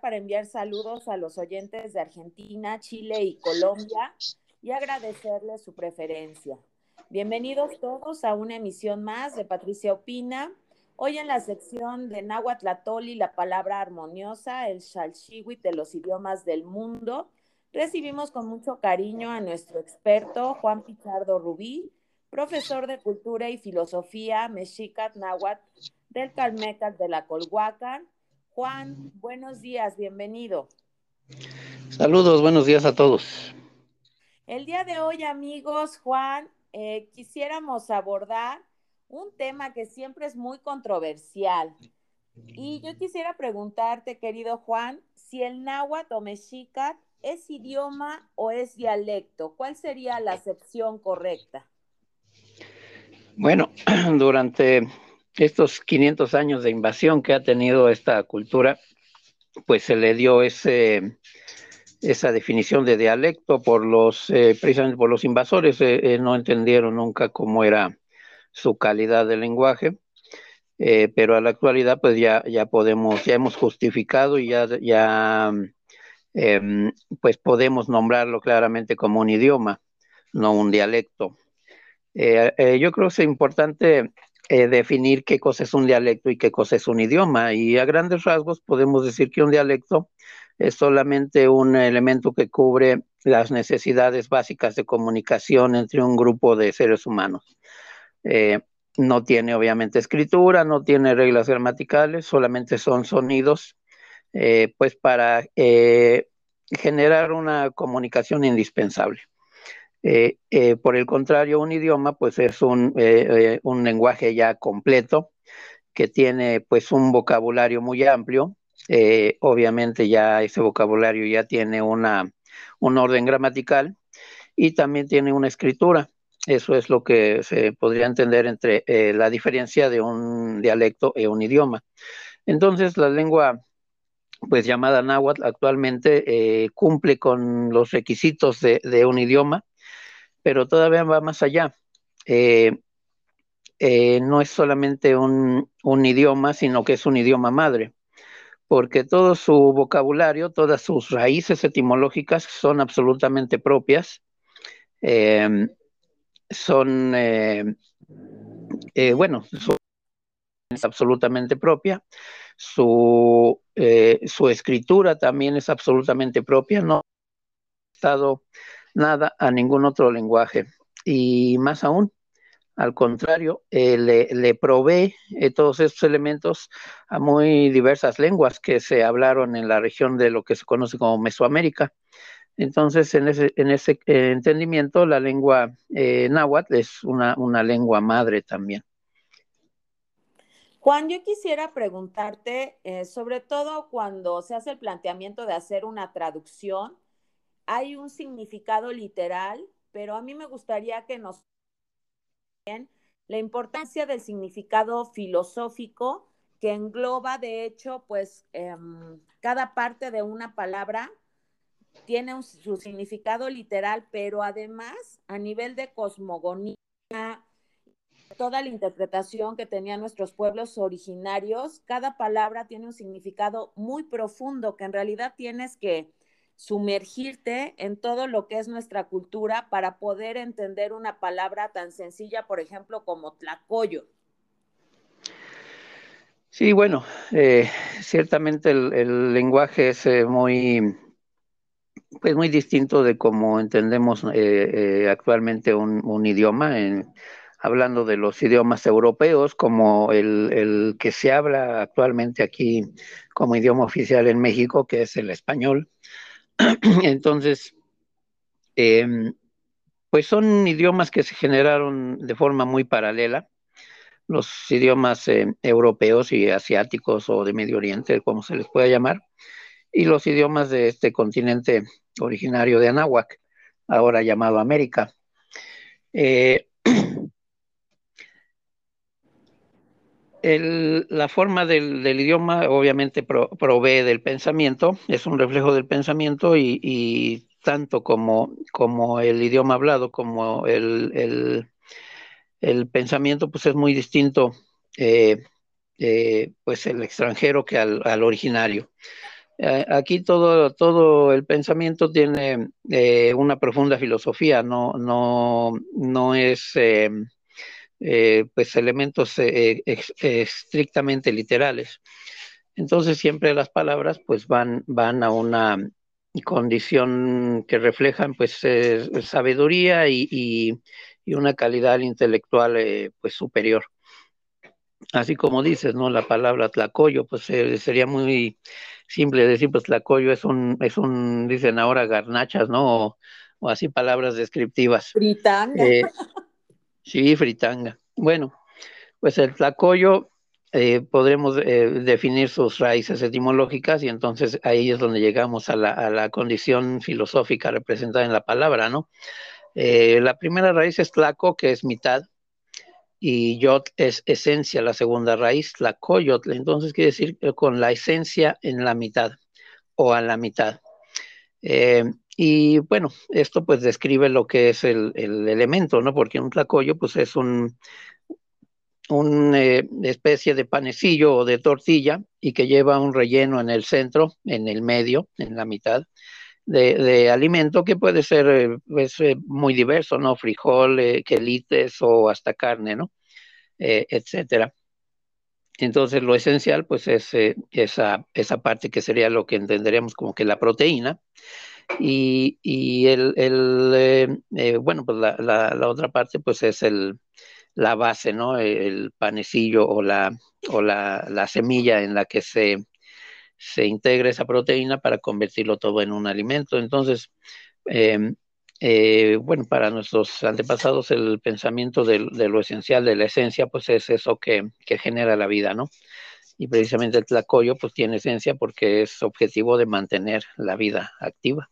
para enviar saludos a los oyentes de Argentina, Chile y Colombia y agradecerles su preferencia. Bienvenidos todos a una emisión más de Patricia Opina. Hoy en la sección de Nahuatl la palabra armoniosa, el Xalchihuit de los idiomas del mundo, recibimos con mucho cariño a nuestro experto Juan Pichardo Rubí, profesor de Cultura y Filosofía Mexicat Nahuatl del Calmecat de la Colhuacan Juan, buenos días, bienvenido. Saludos, buenos días a todos. El día de hoy, amigos, Juan, eh, quisiéramos abordar un tema que siempre es muy controversial. Y yo quisiera preguntarte, querido Juan, si el náhuatl o mexica es idioma o es dialecto. ¿Cuál sería la acepción correcta? Bueno, durante estos 500 años de invasión que ha tenido esta cultura, pues se le dio ese, esa definición de dialecto por los, eh, precisamente por los invasores, eh, eh, no entendieron nunca cómo era su calidad de lenguaje, pero a la actualidad pues ya, ya podemos, ya hemos justificado y ya, ya em, pues podemos nombrarlo claramente como un idioma, no un dialecto. yo creo que es importante eh, definir qué cosa es un dialecto y qué cosa es un idioma. Y a grandes rasgos podemos decir que un dialecto es solamente un elemento que cubre las necesidades básicas de comunicación entre un grupo de seres humanos. Eh, no tiene obviamente escritura, no tiene reglas gramaticales, solamente son sonidos, eh, pues para generar una comunicación indispensable. Eh, eh, por el contrario, un idioma pues es un, eh, un, lenguaje ya completo que tiene pues un vocabulario muy amplio. obviamente ya ese vocabulario ya tiene una, un orden gramatical y también tiene una escritura. Eso es lo que se podría entender entre la diferencia de un dialecto y un idioma. Entonces, la lengua pues llamada náhuatl actualmente cumple con los requisitos de un idioma pero todavía va más allá. Eh, eh, no es solamente un, idioma, sino que es un idioma madre, porque todo su vocabulario, todas sus raíces etimológicas son absolutamente propias. Em, son, eh, bueno, es absolutamente propia. Su, su escritura también es absolutamente propia, no ha estado nada a ningún otro lenguaje. Y más aún, al contrario, eh, le, provee eh, todos estos elementos a muy diversas lenguas que se hablaron en la región de lo que se conoce como Mesoamérica. Entonces, en ese, en ese eh, entendimiento, la lengua náhuatl es una, una lengua madre también. Juan, yo quisiera preguntarte, sobre todo cuando se hace el planteamiento de hacer una traducción, hay un significado literal, pero a mí me gustaría que nos la importancia del significado filosófico que engloba, de hecho, pues em, cada parte de una palabra tiene su significado literal, pero además a nivel de cosmogonía, toda la interpretación que tenían nuestros pueblos originarios, cada palabra tiene un significado muy profundo que en realidad tienes que sumergirte en todo lo que es nuestra cultura para poder entender una palabra tan sencilla, por ejemplo, como tlacoyo. Sí, bueno, eh, ciertamente el, lenguaje es eh, muy, pues muy distinto de cómo entendemos eh, actualmente un, idioma, hablando de los idiomas europeos, como el, el que se habla actualmente aquí como idioma oficial en México, que es el español. Entonces, em, pues son idiomas que se generaron de forma muy paralela. Los idiomas em, europeos y asiáticos o de Medio Oriente, como se les pueda llamar, y los idiomas de este continente originario de Anáhuac, ahora llamado América. Eh, la forma del, idioma obviamente provee del pensamiento, es un reflejo del pensamiento y, tanto como, como, el idioma hablado como el, el, pensamiento pues es muy distinto eh, eh, pues el extranjero que al, originario. Eh, aquí todo, todo el pensamiento tiene una profunda filosofía, no, no, no es pues elementos estrictamente literales. Entonces siempre las palabras pues van, van a una condición que reflejan pues sabiduría y, una calidad intelectual pues superior así como dices, ¿no? La palabra tlacoyo, pues eh, sería muy simple decir, pues tlacoyo es un, es un, dicen ahora garnachas, ¿no? O, así palabras descriptivas. Fritanga. Eh, sí, fritanga. Bueno, pues el tlacoyo eh, podremos definir sus raíces etimológicas y entonces ahí es donde llegamos a la, condición filosófica representada en la palabra, ¿no? la primera raíz es tlaco, que es mitad, y yot es esencia, la segunda raíz, la coyotl, entonces quiere decir con la esencia en la mitad o a la mitad. Y bueno, esto pues describe lo que es el, elemento, ¿no? Porque un tlacoyo pues es un, una eh, especie de panecillo o de tortilla y que lleva un relleno en el centro, en el medio, en la mitad, de, alimento que puede ser eh, pues, eh, muy diverso, ¿no? Frijol, quelites o hasta carne, ¿no? Etcétera. Entonces, lo esencial, pues, es esa, esa parte que sería lo que entenderíamos como que la proteína. Y, y el, el bueno, pues la, la, otra parte, pues, es el, la base, ¿no? El panecillo o la, o la, la semilla en la que se, se integra esa proteína para convertirlo todo en un alimento. Entonces, em, eh, bueno, para nuestros antepasados el pensamiento de, lo esencial, de la esencia, pues es eso que, genera la vida, ¿no? Y precisamente el tlacoyo pues tiene esencia porque es objetivo de mantener la vida activa.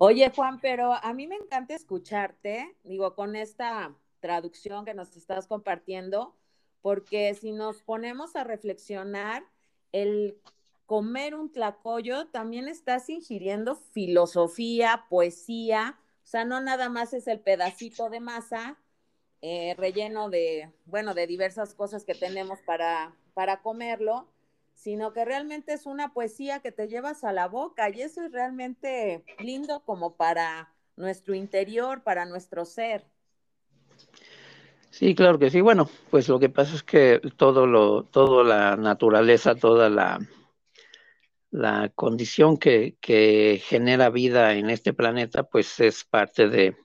Oye, Juan, pero a mí me encanta escucharte, digo, con esta traducción que nos estás compartiendo, porque si nos ponemos a reflexionar, el comer un tlacoyo, también estás ingiriendo filosofía, poesía, o sea, no nada más es el pedacito de masa eh, relleno de, bueno, de diversas cosas que tenemos para, para comerlo, sino que realmente es una poesía que te llevas a la boca y eso es realmente lindo como para nuestro interior, para nuestro ser. Sí, claro que sí. Bueno, pues lo que pasa es que todo lo, toda la naturaleza, toda la, la condición que, genera vida en este planeta, pues es parte de,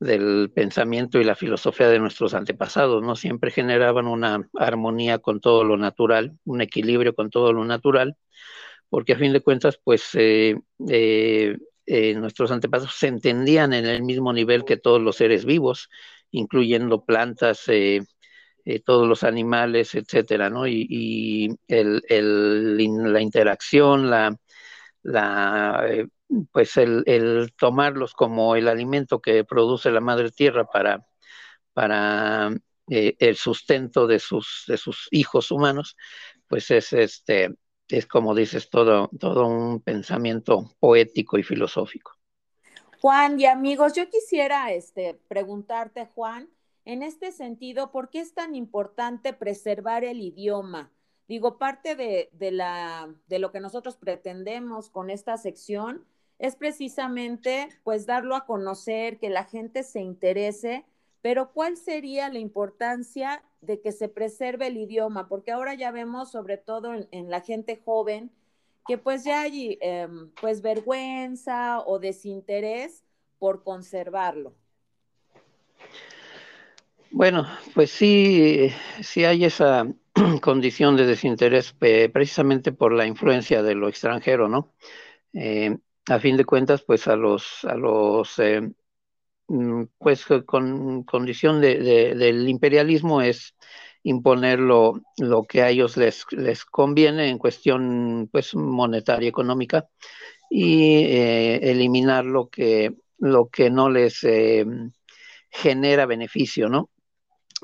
del pensamiento y la filosofía de nuestros antepasados, ¿no? Siempre generaban una armonía con todo lo natural, un equilibrio con todo lo natural, porque a fin de cuentas, pues eh, eh, eh, nuestros antepasados se entendían en el mismo nivel que todos los seres vivos, incluyendo plantas, todos los animales, etcétera, ¿no? Y, la interacción, la, pues el, tomarlos como el alimento que produce la madre tierra para, para eh, el sustento de sus, de sus hijos humanos, pues es este, es como dices, todo, todo un pensamiento poético y filosófico. Juan y amigos, yo quisiera este, preguntarte, Juan, en este sentido, ¿por qué es tan importante preservar el idioma? Digo, parte de, la, de lo que nosotros pretendemos con esta sección es precisamente pues darlo a conocer, que la gente se interese, pero ¿cuál sería la importancia de que se preserve el idioma? Porque ahora ya vemos, sobre todo en, la gente joven, que pues ya hay em, pues vergüenza o desinterés por conservarlo. Bueno, pues sí, sí hay esa condición de desinterés precisamente por la influencia de lo extranjero, ¿no? Eh, a fin de cuentas, pues a los, a los, eh, mm, pues con condición de, del imperialismo es imponer lo, que a ellos les, les conviene en cuestión, pues monetaria, económica, y eh, eliminar lo que, lo que no les genera beneficio, ¿no?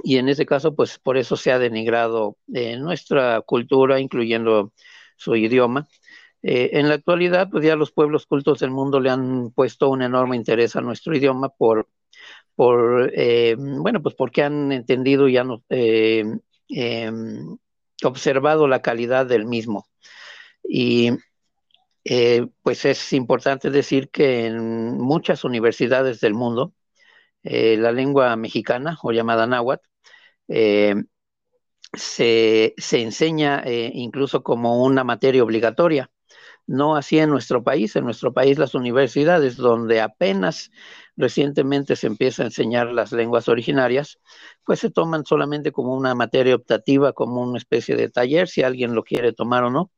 y en ese caso, pues por eso se ha denigrado eh, nuestra cultura, incluyendo su idioma. Eh, en la actualidad, pues ya los pueblos cultos del mundo le han puesto un enorme interés a nuestro idioma por, por eh, bueno, pues porque han entendido y han em, observado la calidad del mismo. Y eh, pues es importante decir que en muchas universidades del mundo, eh, la lengua mexicana o llamada náhuatl se, se, enseña incluso como una materia obligatoria. No así en nuestro país. En nuestro país las universidades donde apenas recientemente se empieza a enseñar las lenguas originarias, pues se toman solamente como una materia optativa, como una especie de taller, si alguien lo quiere tomar o no.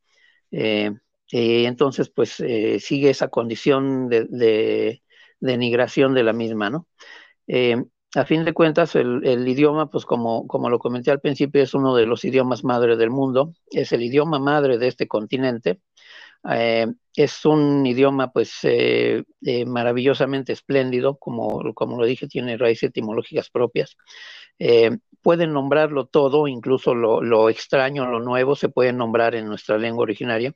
Eh, eh, entonces, pues eh, sigue esa condición de, de, denigración de la misma, ¿no? a fin de cuentas, el, el, idioma, pues como, como lo comenté al principio, es uno de los idiomas madre del mundo, es el idioma madre de este continente, eh, es un idioma pues eh, eh, maravillosamente espléndido, como, como lo dije, tiene raíces etimológicas propias. pueden nombrarlo todo, incluso lo, lo, extraño, lo nuevo, se puede nombrar en nuestra lengua originaria.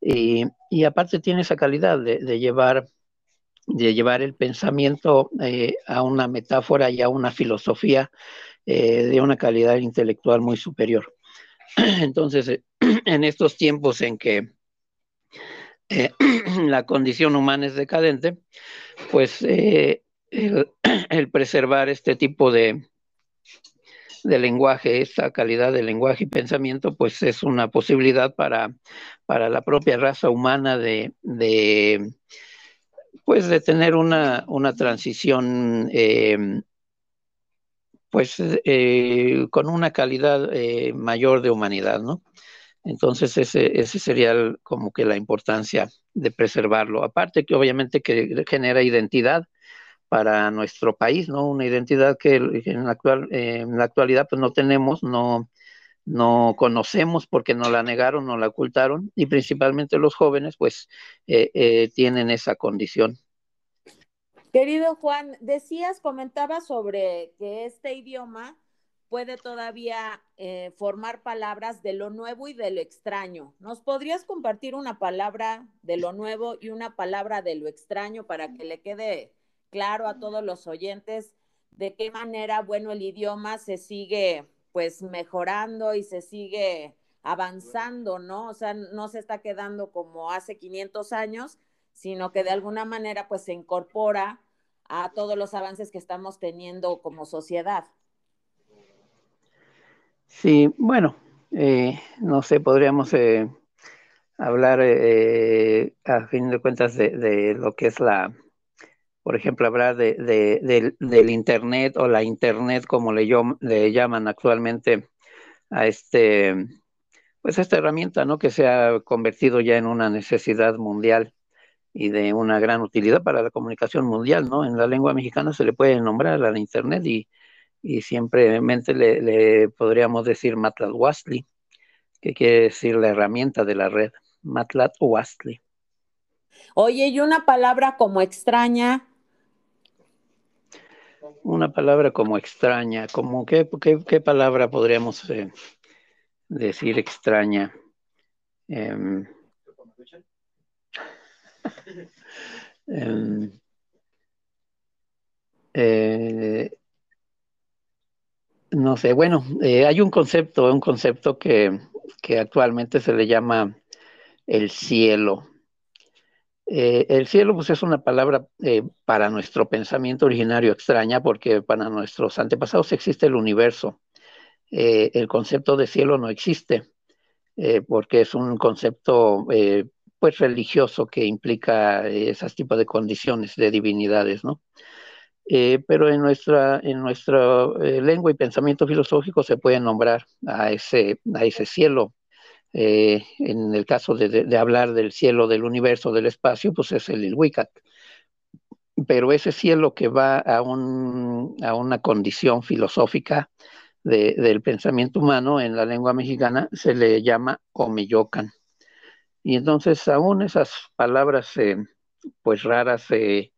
Y, y aparte tiene esa calidad de, llevar de llevar el pensamiento a una metáfora y a una filosofía de una calidad intelectual muy superior. Entonces, en estos tiempos en que eh, la condición humana es decadente, pues eh, el, preservar este tipo de, de lenguaje, esta calidad de lenguaje y pensamiento, pues es una posibilidad para, para la propia raza humana de, pues de tener una, una transición eh, pues eh, con una calidad mayor de humanidad, ¿no? Entonces, ese, ese sería el, como que la importancia de preservarlo. Aparte que obviamente que genera identidad para nuestro país, ¿no? Una identidad que en la, actual, eh, en la actualidad pues no tenemos, no, no conocemos porque nos la negaron, nos la ocultaron y principalmente los jóvenes pues eh, eh, tienen esa condición. Querido Juan, decías, comentabas sobre que este idioma puede todavía eh, formar palabras de lo nuevo y de lo extraño. ¿Nos podrías compartir una palabra de lo nuevo y una palabra de lo extraño para que le quede claro a todos los oyentes de qué manera, bueno, el idioma se sigue pues mejorando y se sigue avanzando, ¿no? O sea, no se está quedando como hace 500 años, sino que de alguna manera pues se incorpora a todos los avances que estamos teniendo como sociedad. Sí, bueno, eh, no sé, podríamos eh, hablar eh, a fin de cuentas de, lo que es la, por ejemplo, hablar de, de, del, del Internet o la Internet como le, le, llaman actualmente a este, pues esta herramienta, ¿no? Que se ha convertido ya en una necesidad mundial y de una gran utilidad para la comunicación mundial, ¿no? En la lengua mexicana se le puede nombrar a la Internet y y simplemente le, le podríamos decir Matlatwastli, que quiere decir la herramienta de la red, Matlatwastli. Oye, ¿y una palabra como extraña? Una palabra como extraña, como qué, qué, qué palabra podríamos eh, decir extraña. Eh, eh, no sé, bueno, eh, hay un concepto, un concepto que, que, actualmente se le llama el cielo. Eh, el cielo, pues es una palabra eh, para nuestro pensamiento originario extraña, porque para nuestros antepasados existe el universo. El concepto de cielo no existe, porque es un concepto pues religioso que implica esos tipos de condiciones de divinidades, ¿no? Eh, pero en nuestra, en nuestra eh, lengua y pensamiento filosófico se puede nombrar a ese, a ese cielo. Eh, en el caso de, de, hablar del cielo del universo, del espacio, pues es el Ilhuicat. Pero ese cielo que va a, un, a una condición filosófica de, del pensamiento humano en la lengua mexicana se le llama Omeyocan. Y entonces aún esas palabras pues raras eh,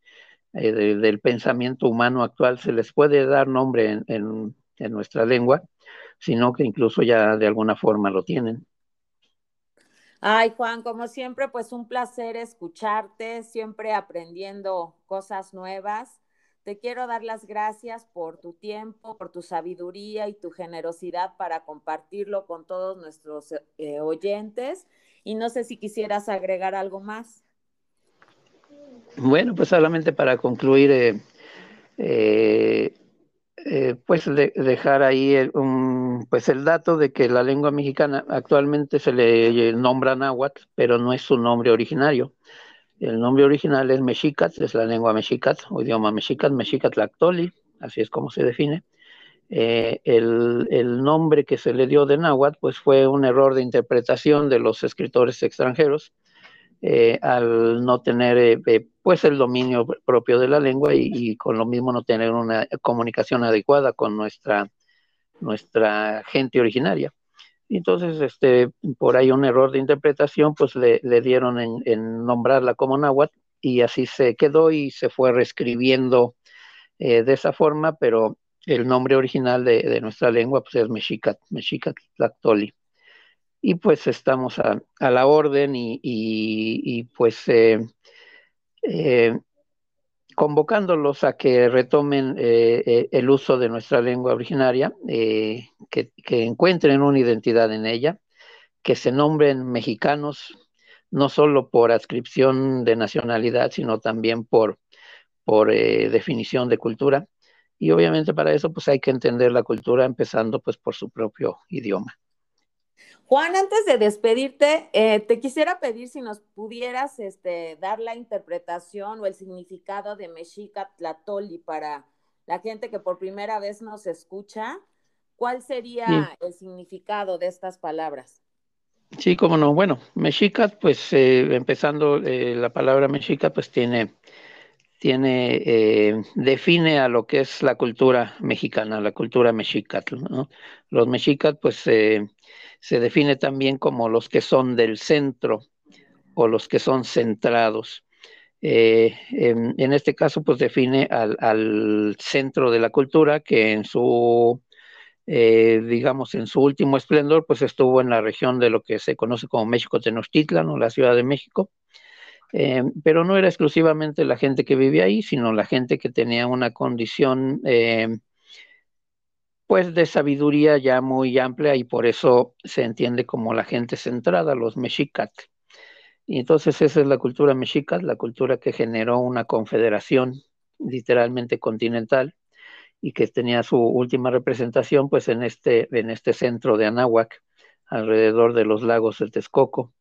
de, del pensamiento humano actual se les puede dar nombre en, nuestra lengua, sino que incluso ya de alguna forma lo tienen. Ay, Juan, como siempre, pues un placer escucharte, siempre aprendiendo cosas nuevas. Te quiero dar las gracias por tu tiempo, por tu sabiduría y tu generosidad para compartirlo con todos nuestros eh, oyentes. Y no sé si quisieras agregar algo más. Bueno, pues solamente para concluir, eh, eh, eh, pues dejar ahí el, pues el dato de que la lengua mexicana actualmente se le nombra náhuatl, pero no es su nombre originario. El nombre original es mexicat, es la lengua mexicat o idioma mexicat, mexicat lactoli, así es como se define. el, el, nombre que se le dio de náhuatl pues fue un error de interpretación de los escritores extranjeros eh, al no tener eh, eh, pues el dominio propio de la lengua y, con lo mismo no tener una comunicación adecuada con nuestra, nuestra gente originaria. Entonces, este, por ahí un error de interpretación, pues le, dieron en, nombrarla como náhuatl y así se quedó y se fue reescribiendo de esa forma, pero el nombre original de, nuestra lengua pues es Mexicat, Mexicat Tlactoli y pues estamos a, la orden y, pues eh, eh, convocándolos a que retomen eh, el uso de nuestra lengua originaria, que, que, encuentren una identidad en ella, que se nombren mexicanos, no solo por adscripción de nacionalidad, sino también por, por definición de cultura. Y obviamente para eso pues hay que entender la cultura empezando pues por su propio idioma. Juan, antes de despedirte, eh, te quisiera pedir si nos pudieras este, dar la interpretación o el significado de Mexica Tlatoli para la gente que por primera vez nos escucha. ¿Cuál sería el significado de estas palabras? Sí, cómo no. Bueno, Mexica, pues eh, empezando, eh, la palabra Mexica, pues tiene, tiene, define a lo que es la cultura mexicana, la cultura mexica. ¿no? Los mexicas, pues se define también como los que son del centro o los que son centrados. Eh, en, este caso, pues define al, centro de la cultura que en su, eh, digamos, en su último esplendor, pues estuvo en la región de lo que se conoce como México Tenochtitlan la Ciudad de México. Eh, pero no era exclusivamente la gente que vivía ahí, sino la gente que tenía una condición pues de sabiduría ya muy amplia y por eso se entiende como la gente centrada, los mexicas. Y entonces esa es la cultura mexica, la cultura que generó una confederación literalmente continental y que tenía su última representación pues en este, en este centro de Anáhuac, alrededor de los lagos del Texcoco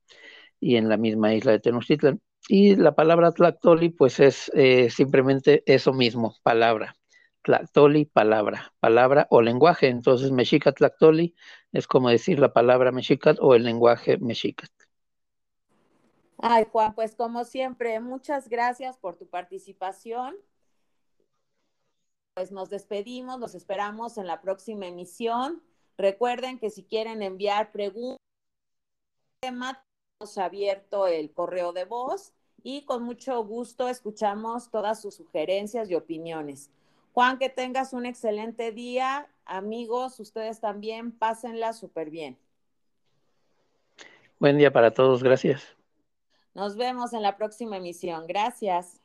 y en la misma isla de Tenochtitlan. Y la palabra Tlactoli pues es eh, simplemente eso mismo, palabra, Tlactoli, palabra, palabra o lenguaje. Entonces, mexica tlactoli es como decir la palabra mexicat o el lenguaje mexicat. Ay, Juan, pues como siempre, muchas gracias por tu participación. Pues nos despedimos, los esperamos en la próxima emisión. Recuerden que si quieren enviar preguntas, hemos abierto el correo de voz y con mucho gusto escuchamos todas sus sugerencias y opiniones. Juan, que tengas un excelente día. Amigos, ustedes también pásenla súper bien. Buen día para todos, gracias. Nos vemos en la próxima emisión. Gracias.